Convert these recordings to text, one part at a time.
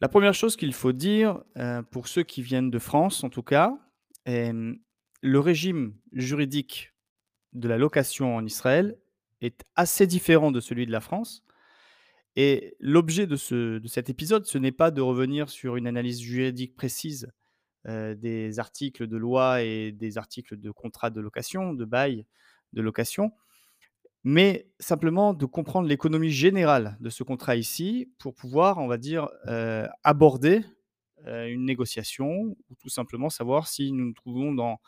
La première chose qu'il faut dire, heu, pour ceux qui viennent de France en tout cas, hem, le régime juridique de la location en Israël est assez différent de celui de la France. Et l'objet de ce de cet épisode, ce n'est pas de revenir sur une analyse juridique précise, des articles de loi et des articles de contrat de location, de bail de location, mais simplement de comprendre l'économie générale de ce contrat ici pour pouvoir, on va dire, heu, aborder, heu, une négociation ou tout simplement savoir si nous nous trouvons dans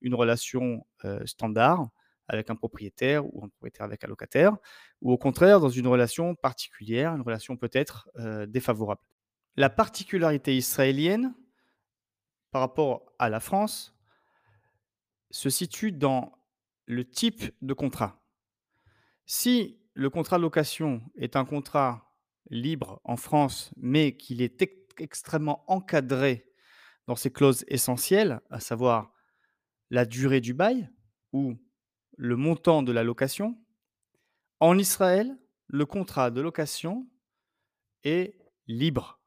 une relation, standard avec un propriétaire ou un propriétaire avec un locataire ou au contraire dans une relation particulière, une relation peut-être, défavorable. La particularité israélienne par rapport à la France se situe dans le type de contrat. Si le contrat de location est un contrat libre en France, mais qu'il est ex extrêmement encadré dans ses clauses essentielles, à savoir la durée du bail ou le montant de la location, en Israël, le contrat de location est libre.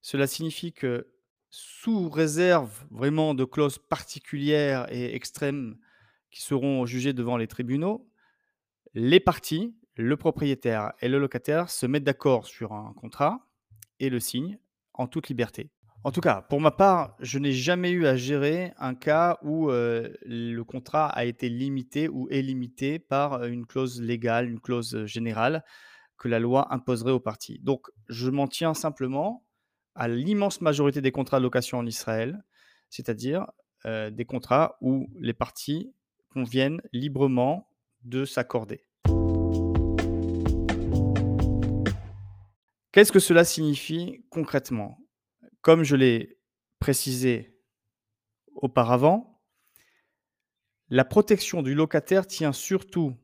Cela signifie que sous réserve vraiment de clauses particulières et extrêmes qui seront jugées devant les tribunaux, les parties, le propriétaire et le locataire se mettent d'accord sur un contrat et le signent en toute liberté. En tout cas, pour ma part, je n'ai jamais eu à gérer un cas où, heu, le contrat a été limité ou est limité par, une clause légale, une clause, générale que la loi imposerait aux parties. Donc je m'en tiens simplement à l'immense majorité des contrats de location en Israël, c'est-à-dire, heu, des contrats où les parties conviennent librement de s'accorder. Qu'est-ce que cela signifie concrètement? Comme je l'ai précisé auparavant, la protection du locataire tient surtout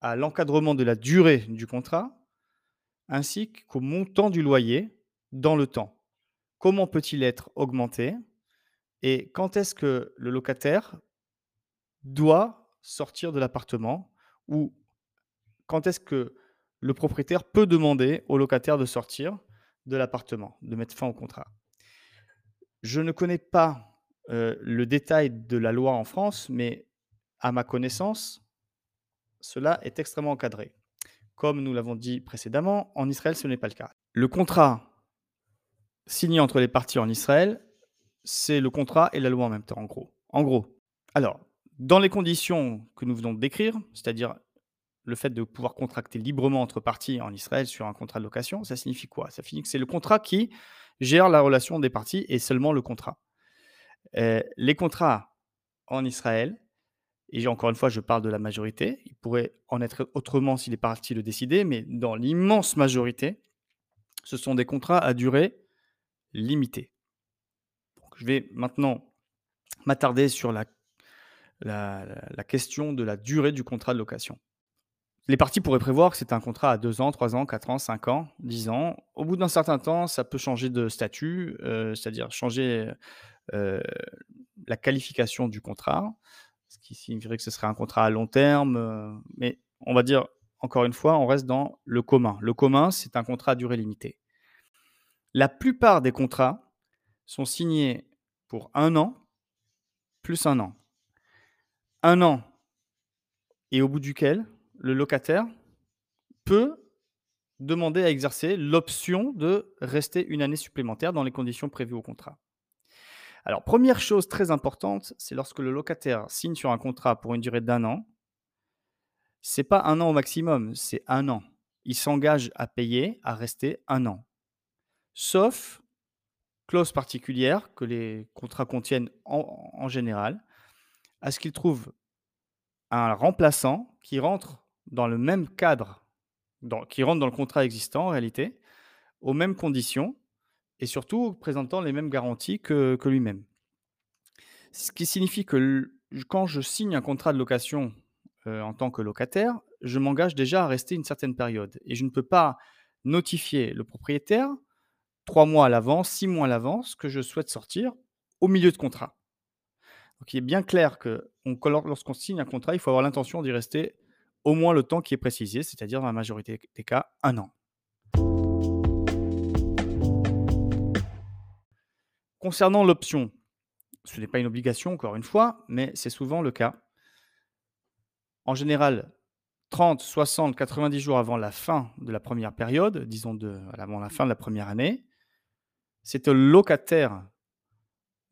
à l'encadrement de la durée du contrat, ainsi qu'au montant du loyer dans le temps. Comment peut-il être augmenté? Et quand est-ce que le locataire doit sortir de l'appartement? Ou quand est-ce que le propriétaire peut demander au locataire de sortir de l'appartement, de mettre fin au contrat? Je ne connais pas, heu, le détail de la loi en France, mais à ma connaissance, cela est extrêmement encadré. Comme nous l'avons dit précédemment, en Israël, ce n'est pas le cas. Le contrat signé entre les parties en Israël, c'est le contrat et la loi en même temps, en gros. En gros. Alors, dans les conditions que nous venons de décrire, c'est-à-dire le fait de pouvoir contracter librement entre parties en Israël sur un contrat de location, ça signifie quoi? Ça signifie que c'est le contrat qui gère la relation des parties et seulement le contrat. Heu, les contrats en Israël et encore une fois, je parle de la majorité, il pourrait en être autrement si les parties le décidaient, mais dans l'immense majorité, ce sont des contrats à durée limitée. Donc je vais maintenant m'attarder sur la question de la durée du contrat de location. Les parties pourraient prévoir que c'est un contrat à 2 ans, 3 ans, 4 ans, 5 ans, 10 ans. Au bout d'un certain temps, ça peut changer de statut, heu, c'est-à-dire changer, heu, la qualification du contrat, ce qui signifierait que ce serait un contrat à long terme, heu, mais on va dire, encore une fois, on reste dans le commun. Le commun, c'est un contrat à durée limitée. La plupart des contrats sont signés pour 1 an, plus 1 an. 1 an et au bout duquel le locataire peut demander à exercer l'option de rester une année supplémentaire dans les conditions prévues au contrat. Alors, première chose très importante, c'est lorsque le locataire signe sur un contrat pour une durée d'un an, c'est pas un an au maximum, c'est un an. Il s'engage à payer, à rester un an. Sauf clause particulière que les contrats contiennent en, général, à ce qu'il trouve un remplaçant qui rentre dans le même cadre, qui rentre dans le contrat existant en réalité, aux mêmes conditions et surtout présentant les mêmes garanties que lui-même. Ce qui signifie que quand je signe un contrat de location, heu, en tant que locataire, je m'engage déjà à rester une certaine période et je ne peux pas notifier le propriétaire 3 mois à l'avance, 6 mois à l'avance que je souhaite sortir au milieu de contrat. Donc il est bien clair que on lorsqu'on signe un contrat, il faut avoir l'intention d'y rester au moins le temps qui est précisé, c'est-à-dire dans la majorité des cas, 1 an. Concernant l'option, ce n'est pas une obligation encore une fois, mais c'est souvent le cas. En général, 30, 60, 90 jours avant la fin de la première période, disons de avant la fin de la première année, c'est au locataire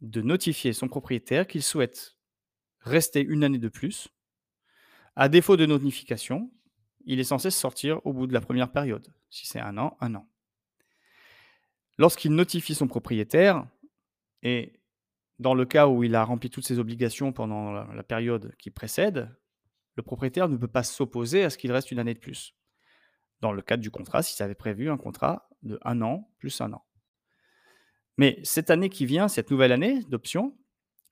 de notifier son propriétaire qu'il souhaite rester une année de plus. À défaut de notification, il est censé sortir au bout de la première période. Si c'est un an, un an. Lorsqu'il notifie son propriétaire, et dans le cas où il a rempli toutes ses obligations pendant la, période qui précède, le propriétaire ne peut pas s'opposer à ce qu'il reste une année de plus. Dans le cadre du contrat, s'il avait prévu un contrat de un an plus un an. Mais cette année qui vient, cette nouvelle année d'option,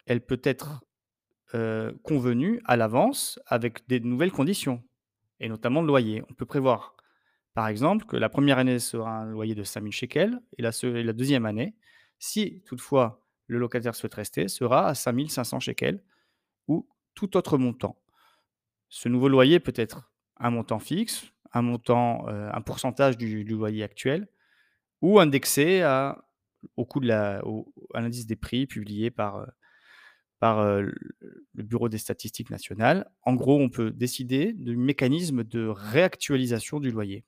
elle peut être euh, convenue à l'avance avec des nouvelles conditions, et notamment le loyer. On peut prévoir, par exemple, que la première année sera un loyer de 5000 shekels, et la, et la deuxième année, si toutefois le locataire souhaite rester, sera à 5500 shekels ou tout autre montant. Ce nouveau loyer peut être un montant fixe, un montant, euh, un pourcentage du, loyer actuel, ou indexé à, au coût de à l'indice des prix publié par, euh, euh, le Bureau des statistiques nationales. En gros, on peut décider du mécanisme de réactualisation du loyer.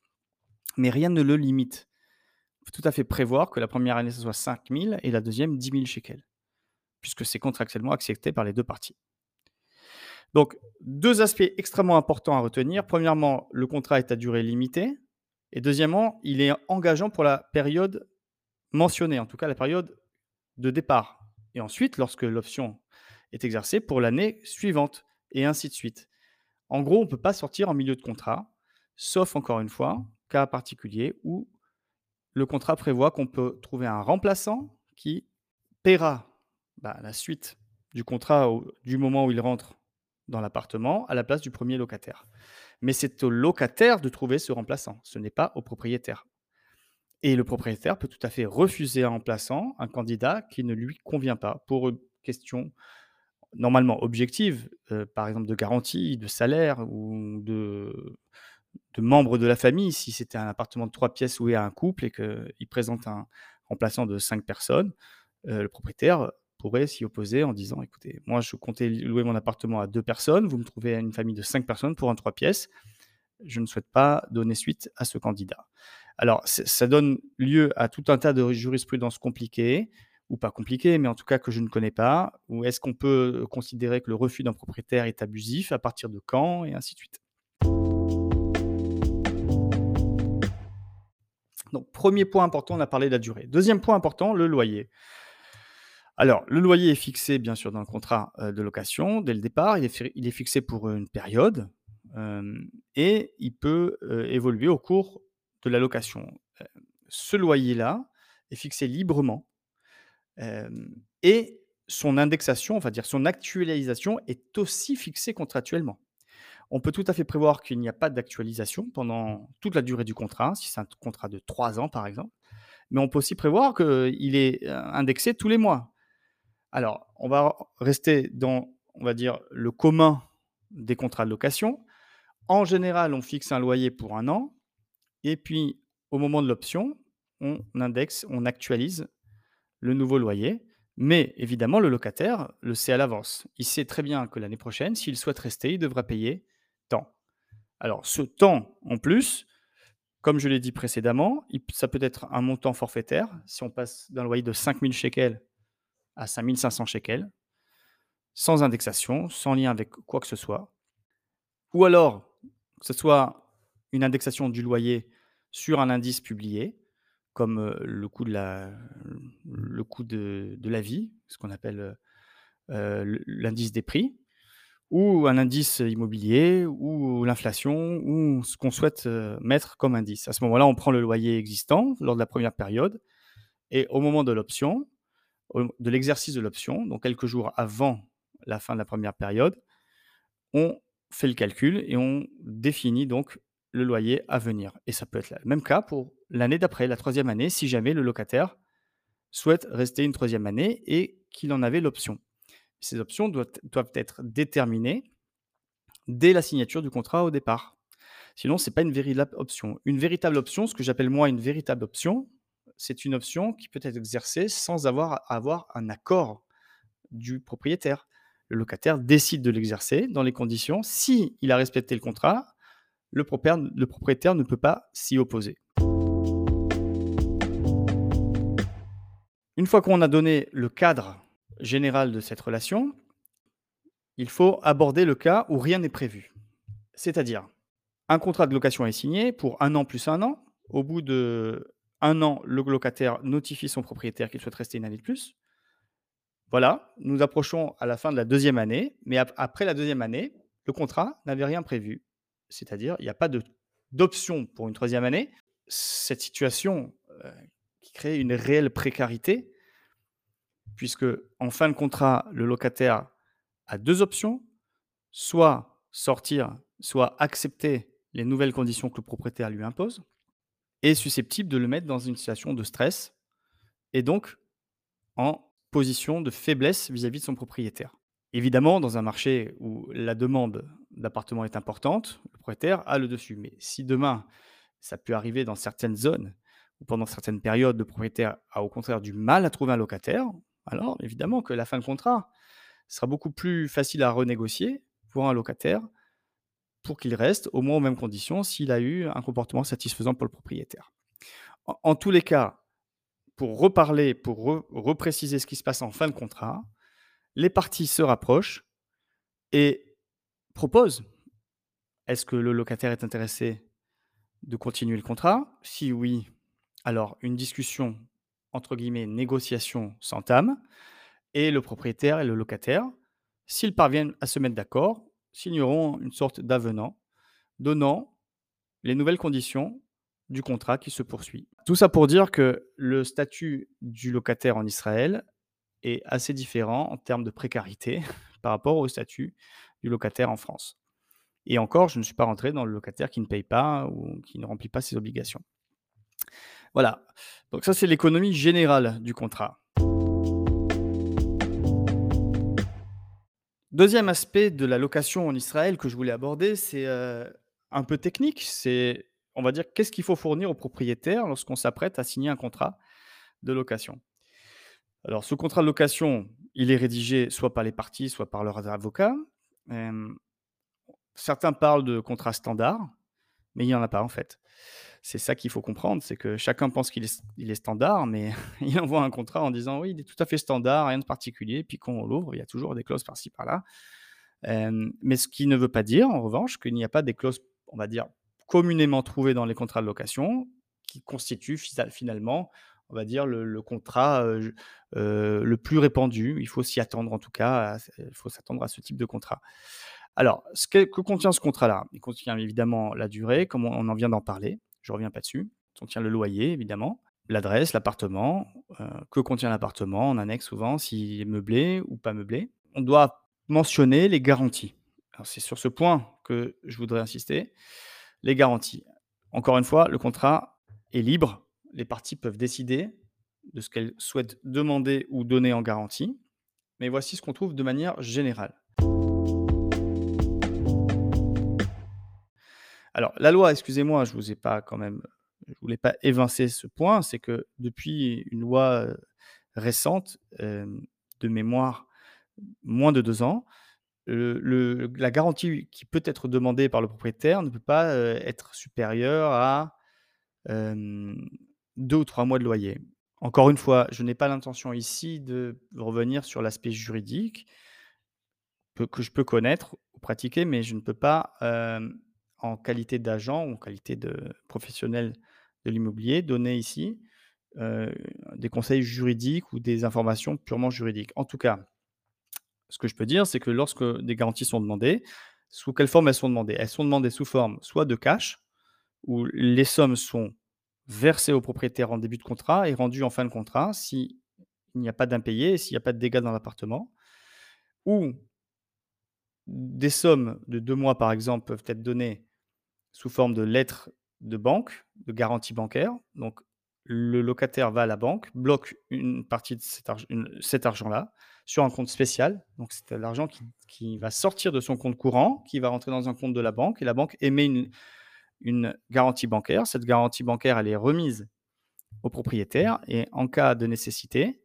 Mais rien ne le limite peut tout à fait prévoir que la première année, ce soit 5 000 et la deuxième 10 000 shekels, puisque c'est contractuellement accepté par les deux parties. Donc, deux aspects extrêmement importants à retenir. Premièrement, le contrat est à durée limitée. Et deuxièmement, il est engageant pour la période mentionnée, en tout cas la période de départ. Et ensuite, lorsque l'option est exercée, pour l'année suivante, et ainsi de suite. En gros, on ne peut pas sortir en milieu de contrat, sauf encore une fois, cas particulier où le contrat prévoit qu'on peut trouver un remplaçant qui paiera bah, la suite du contrat du moment où il rentre dans l'appartement à la place du premier locataire. Mais c'est au locataire de trouver ce remplaçant, ce n'est pas au propriétaire. Et le propriétaire peut tout à fait refuser un remplaçant, un candidat qui ne lui convient pas pour une question normalement objective, euh, par exemple de garantie, de salaire ou de de membres de la famille, si c'était un appartement de trois pièces loué à un couple et qu'il présente un remplaçant de cinq personnes, euh, le propriétaire pourrait s'y opposer en disant écoutez, moi je comptais louer mon appartement à deux personnes, vous me trouvez une famille de cinq personnes pour un trois pièces, je ne souhaite pas donner suite à ce candidat. Alors, ça donne lieu à tout un tas de jurisprudence compliquées, ou pas compliquées, mais en tout cas que je ne connais pas, ou est-ce qu'on peut considérer que le refus d'un propriétaire est abusif, à partir de quand, et ainsi de suite. Donc, premier point important, on a parlé de la durée. Deuxième point important, le loyer. Alors, le loyer est fixé, bien sûr, dans le contrat euh, de location dès le départ. Il est, fixé pour une période euh, et il peut euh, évoluer au cours de la location. ce loyer-là est fixé librement et son indexation, on va dire son actualisation, est aussi fixée contractuellement. On peut tout à fait prévoir qu'il n'y a pas d'actualisation pendant toute la durée du contrat, si c'est un contrat de trois ans par exemple. Mais on peut aussi prévoir qu'il est euh, indexé tous les mois. Alors, on va rester dans, on va dire, le commun des contrats de location. En général, on fixe un loyer pour un an. Et puis, au moment de l'option, on indexe, on actualise le nouveau loyer. Mais évidemment, le locataire le sait à l'avance. Il sait très bien que l'année prochaine, s'il souhaite rester, il devra payer alors, ce temps en plus, comme je l'ai dit précédemment, ça peut être un montant forfaitaire. Si on passe d'un loyer de 5000 shekels à 5500 shekels, sans indexation, sans lien avec quoi que ce soit. Ou alors, que ce soit une indexation du loyer sur un indice publié, comme le coût de la, vie, ce qu'on appelle l'indice des prix, ou un indice immobilier, ou l'inflation, ou ce qu'on souhaite mettre comme indice. À ce moment-là, on prend le loyer existant lors de la première période, et au moment de l'option, de l'exercice de l'option, donc quelques jours avant la fin de la première période, on fait le calcul et on définit donc le loyer à venir. Et ça peut être le même cas pour l'année d'après, la troisième année, si jamais le locataire souhaite rester une troisième année et qu'il en avait l'option. ces options doivent être déterminées dès la signature du contrat au départ. Sinon, c'est pas une véritable option. Une véritable option, ce que j'appelle moi une véritable option, c'est une option qui peut être exercée sans avoir à avoir un accord du propriétaire. Le locataire décide de l'exercer dans les conditions. Si il a respecté le contrat, le propriétaire, ne peut pas s'y opposer. Une fois qu'on a donné le cadre général de cette relation, il faut aborder le cas où rien n'est prévu. C'est-à-dire, un contrat de location est signé pour un an plus un an. Au bout de un an, le locataire notifie son propriétaire qu'il souhaite rester une année de plus. Voilà, nous approchons à la fin de la deuxième année, mais après la deuxième année, le contrat n'avait rien prévu. C'est-à-dire, il n'y a pas d'option pour une troisième année. Cette situation euh, qui crée une réelle précarité, puisque en fin de contrat, le locataire a deux options, soit sortir, soit accepter les nouvelles conditions que le propriétaire lui impose, est susceptible de le mettre dans une situation de stress et donc en position de faiblesse vis-à-vis de son propriétaire. Évidemment, dans un marché où la demande d'appartements est importante, le propriétaire a le dessus. Mais si demain, ça peut arriver dans certaines zones ou pendant certaines périodes, le propriétaire a au contraire du mal à trouver un locataire, alors évidemment que la fin de contrat sera beaucoup plus facile à renégocier pour un locataire pour qu'il reste au moins aux mêmes conditions s'il a eu un comportement satisfaisant pour le propriétaire. En, tous les cas, pour reparler, pour repréciser ce qui se passe en fin de contrat, les parties se rapprochent et proposent est-ce que le locataire est intéressé de continuer le contrat? Si oui, alors une discussion, entre guillemets, négociation s'entame et le propriétaire et le locataire, s'ils parviennent à se mettre d'accord, signeront une sorte d'avenant donnant les nouvelles conditions du contrat qui se poursuit. Tout ça pour dire que le statut du locataire en Israël est assez différent en termes de précarité par rapport au statut du locataire en France. Et encore, je ne suis pas rentré dans le locataire qui ne paye pas ou qui ne remplit pas ses obligations. Voilà. Donc ça, c'est l'économie générale du contrat. Deuxième aspect de la location en Israël que je voulais aborder, c'est euh, un peu technique. C'est, on va dire, qu'est-ce qu'il faut fournir au propriétaire lorsqu'on s'apprête à signer un contrat de location? Alors, ce contrat de location, il est rédigé soit par les parties, soit par leurs avocats. Certains parlent de contrat standard, mais il n'y en a pas en fait. C'est ça qu'il faut comprendre, c'est que chacun pense qu'il est, standard, mais il envoie un contrat en disant oui, il est tout à fait standard, rien de particulier. Puis quand on l'ouvre, il y a toujours des clauses par-ci par-là. mais ce qui ne veut pas dire, en revanche, qu'il n'y a pas des clauses, on va dire, communément trouvées dans les contrats de location qui constituent finalement, on va dire, le, contrat le plus répandu. Il faut s'y attendre, en tout cas, il faut s'attendre à ce type de contrat. Alors, ce que, contient ce contrat-là? Il contient évidemment la durée, comme on en vient d'en parler je reviens pas dessus. On tient le loyer, évidemment, l'adresse, l'appartement, que contient l'appartement, en annexe souvent, s'il est meublé ou pas meublé. On doit mentionner les garanties. c'est sur ce point que je voudrais insister. Les garanties. Encore une fois, le contrat est libre. Les parties peuvent décider de ce qu'elles souhaitent demander ou donner en garantie. Mais voici ce qu'on trouve de manière générale. Alors, la loi, excusez-moi, je vous ai pas quand même, je voulais pas évincer ce point, c'est que depuis une loi récente, de mémoire, moins de deux ans, la garantie qui peut être demandée par le propriétaire ne peut pas être supérieure à deux ou trois mois de loyer. Encore une fois, je n'ai pas l'intention ici de revenir sur l'aspect juridique que je peux connaître ou pratiquer, mais je ne peux pas en qualité d'agent ou en qualité de professionnel de l'immobilier, donner ici des conseils juridiques ou des informations purement juridiques. En tout cas, ce que je peux dire, c'est que lorsque des garanties sont demandées, sous quelle forme elles sont demandées? Elles sont demandées sous forme soit de cash, où les sommes sont versées au propriétaire en début de contrat et rendues en fin de contrat s'il n'y a pas d'impayé, s'il n'y a pas de dégâts dans l'appartement, ou des sommes de deux mois, par exemple, peuvent être données sous forme de lettres de banque, de garantie bancaire. Donc, le locataire va à la banque, bloque une partie de cet cet argent-là sur un compte spécial. Donc c'est l'argent qui qui va sortir de son compte courant, qui va rentrer dans un compte de la banque et la banque émet une une garantie bancaire. Cette garantie bancaire, elle est remise au propriétaire et en cas de nécessité,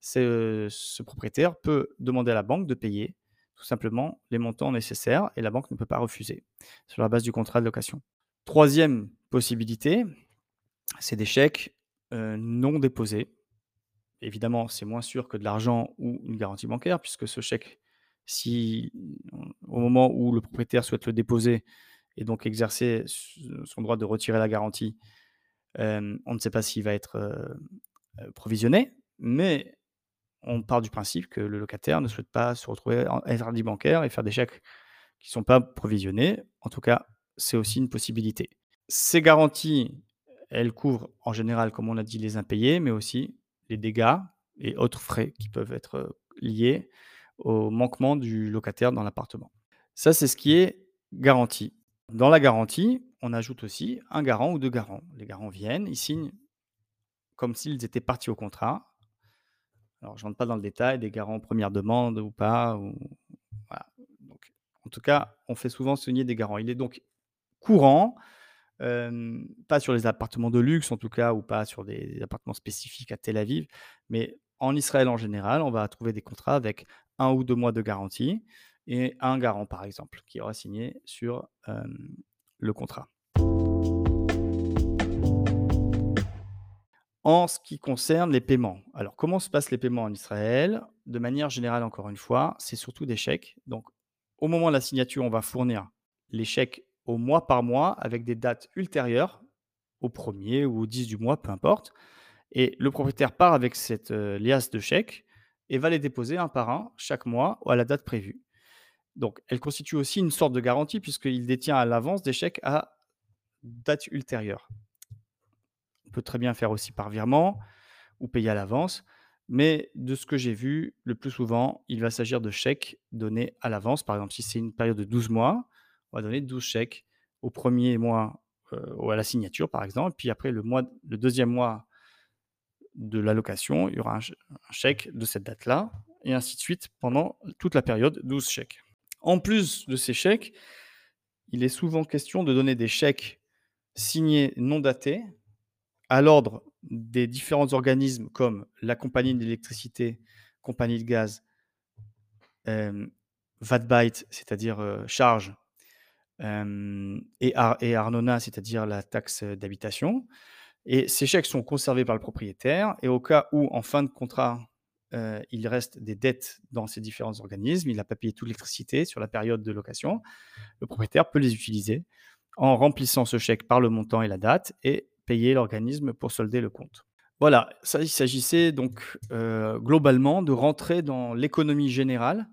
ce propriétaire peut demander à la banque de payer tout simplement les montants nécessaires et la banque ne peut pas refuser sur la base du contrat de location. Troisième possibilité, c'est des chèques, heu, non déposés. Évidemment, c'est moins sûr que de l'argent ou une garantie bancaire puisque ce chèque, si au moment où le propriétaire souhaite le déposer et donc exercer s son droit de retirer la garantie, on ne sait pas s'il va être, provisionné, mais on part du principe que le locataire ne souhaite pas se retrouver en interdit bancaire et faire des chèques qui ne sont pas provisionnés. En tout cas, c'est aussi une possibilité. Ces garanties, elles couvrent en général, comme on l'a dit, les impayés, mais aussi les dégâts et autres frais qui peuvent être, liés au manquement du locataire dans l'appartement. Ça, c'est ce qui est garanti. Dans la garantie, on ajoute aussi un garant ou 2 garants. Les garants viennent, ils signent comme s'ils étaient parties au contrat. Alors je rentre pas dans le détail des garants première demande ou pas en tout cas, on fait souvent signer des garants. Il est donc courant, pas sur les appartements de luxe en tout cas ou pas sur des appartements spécifiques à Tel Aviv, mais en Israël en général, on va trouver des contrats avec 1 ou 2 mois de garantie et un garant par exemple, qui aura signé sur, le contrat. En ce qui concerne les paiements, alors comment se passent les paiements en Israël? De manière générale, encore une fois, c'est surtout des chèques. Donc au moment de la signature, on va fournir les chèques au mois par mois avec des dates ultérieures au 1er ou au 10 du mois, peu importe et le propriétaire part avec cette, liasse de chèques et va les déposer un par un chaque mois à la date prévue. Donc elle constitue aussi une sorte de garantie puisqu'il détient à l'avance des chèques à date ultérieure. On peut très bien faire aussi par virement ou payer à l'avance, mais de ce que j'ai vu, le plus souvent, il va s'agir de chèques donnés à l'avance. Par exemple, si c'est une période de 12 mois, on va donner 12 chèques au 1er mois, heu, ou à la signature par exemple, puis après le 2e mois de la location, il y aura un chèque de cette date-là et ainsi de suite pendant toute la période, 12 chèques. En plus de ces chèques, il est souvent question de donner des chèques signés non datés à l'ordre des différents organismes comme la compagnie d'électricité, compagnie de gaz, Vatbait, c'est-à-dire, heu, charges, hem et Ar et Arnona, c'est-à-dire la taxe, d'habitation. Et ces chèques sont conservés par le propriétaire et au cas où en fin de contrat, heu, il reste des dettes dans ces différents organismes, il n'a pas payé toute l'électricité sur la période de location, le propriétaire peut les utiliser en remplissant ce chèque par le montant et la date et payer l'organisme pour solder le compte. Voilà, ça il s'agissait donc, heu, globalement de rentrer dans l'économie générale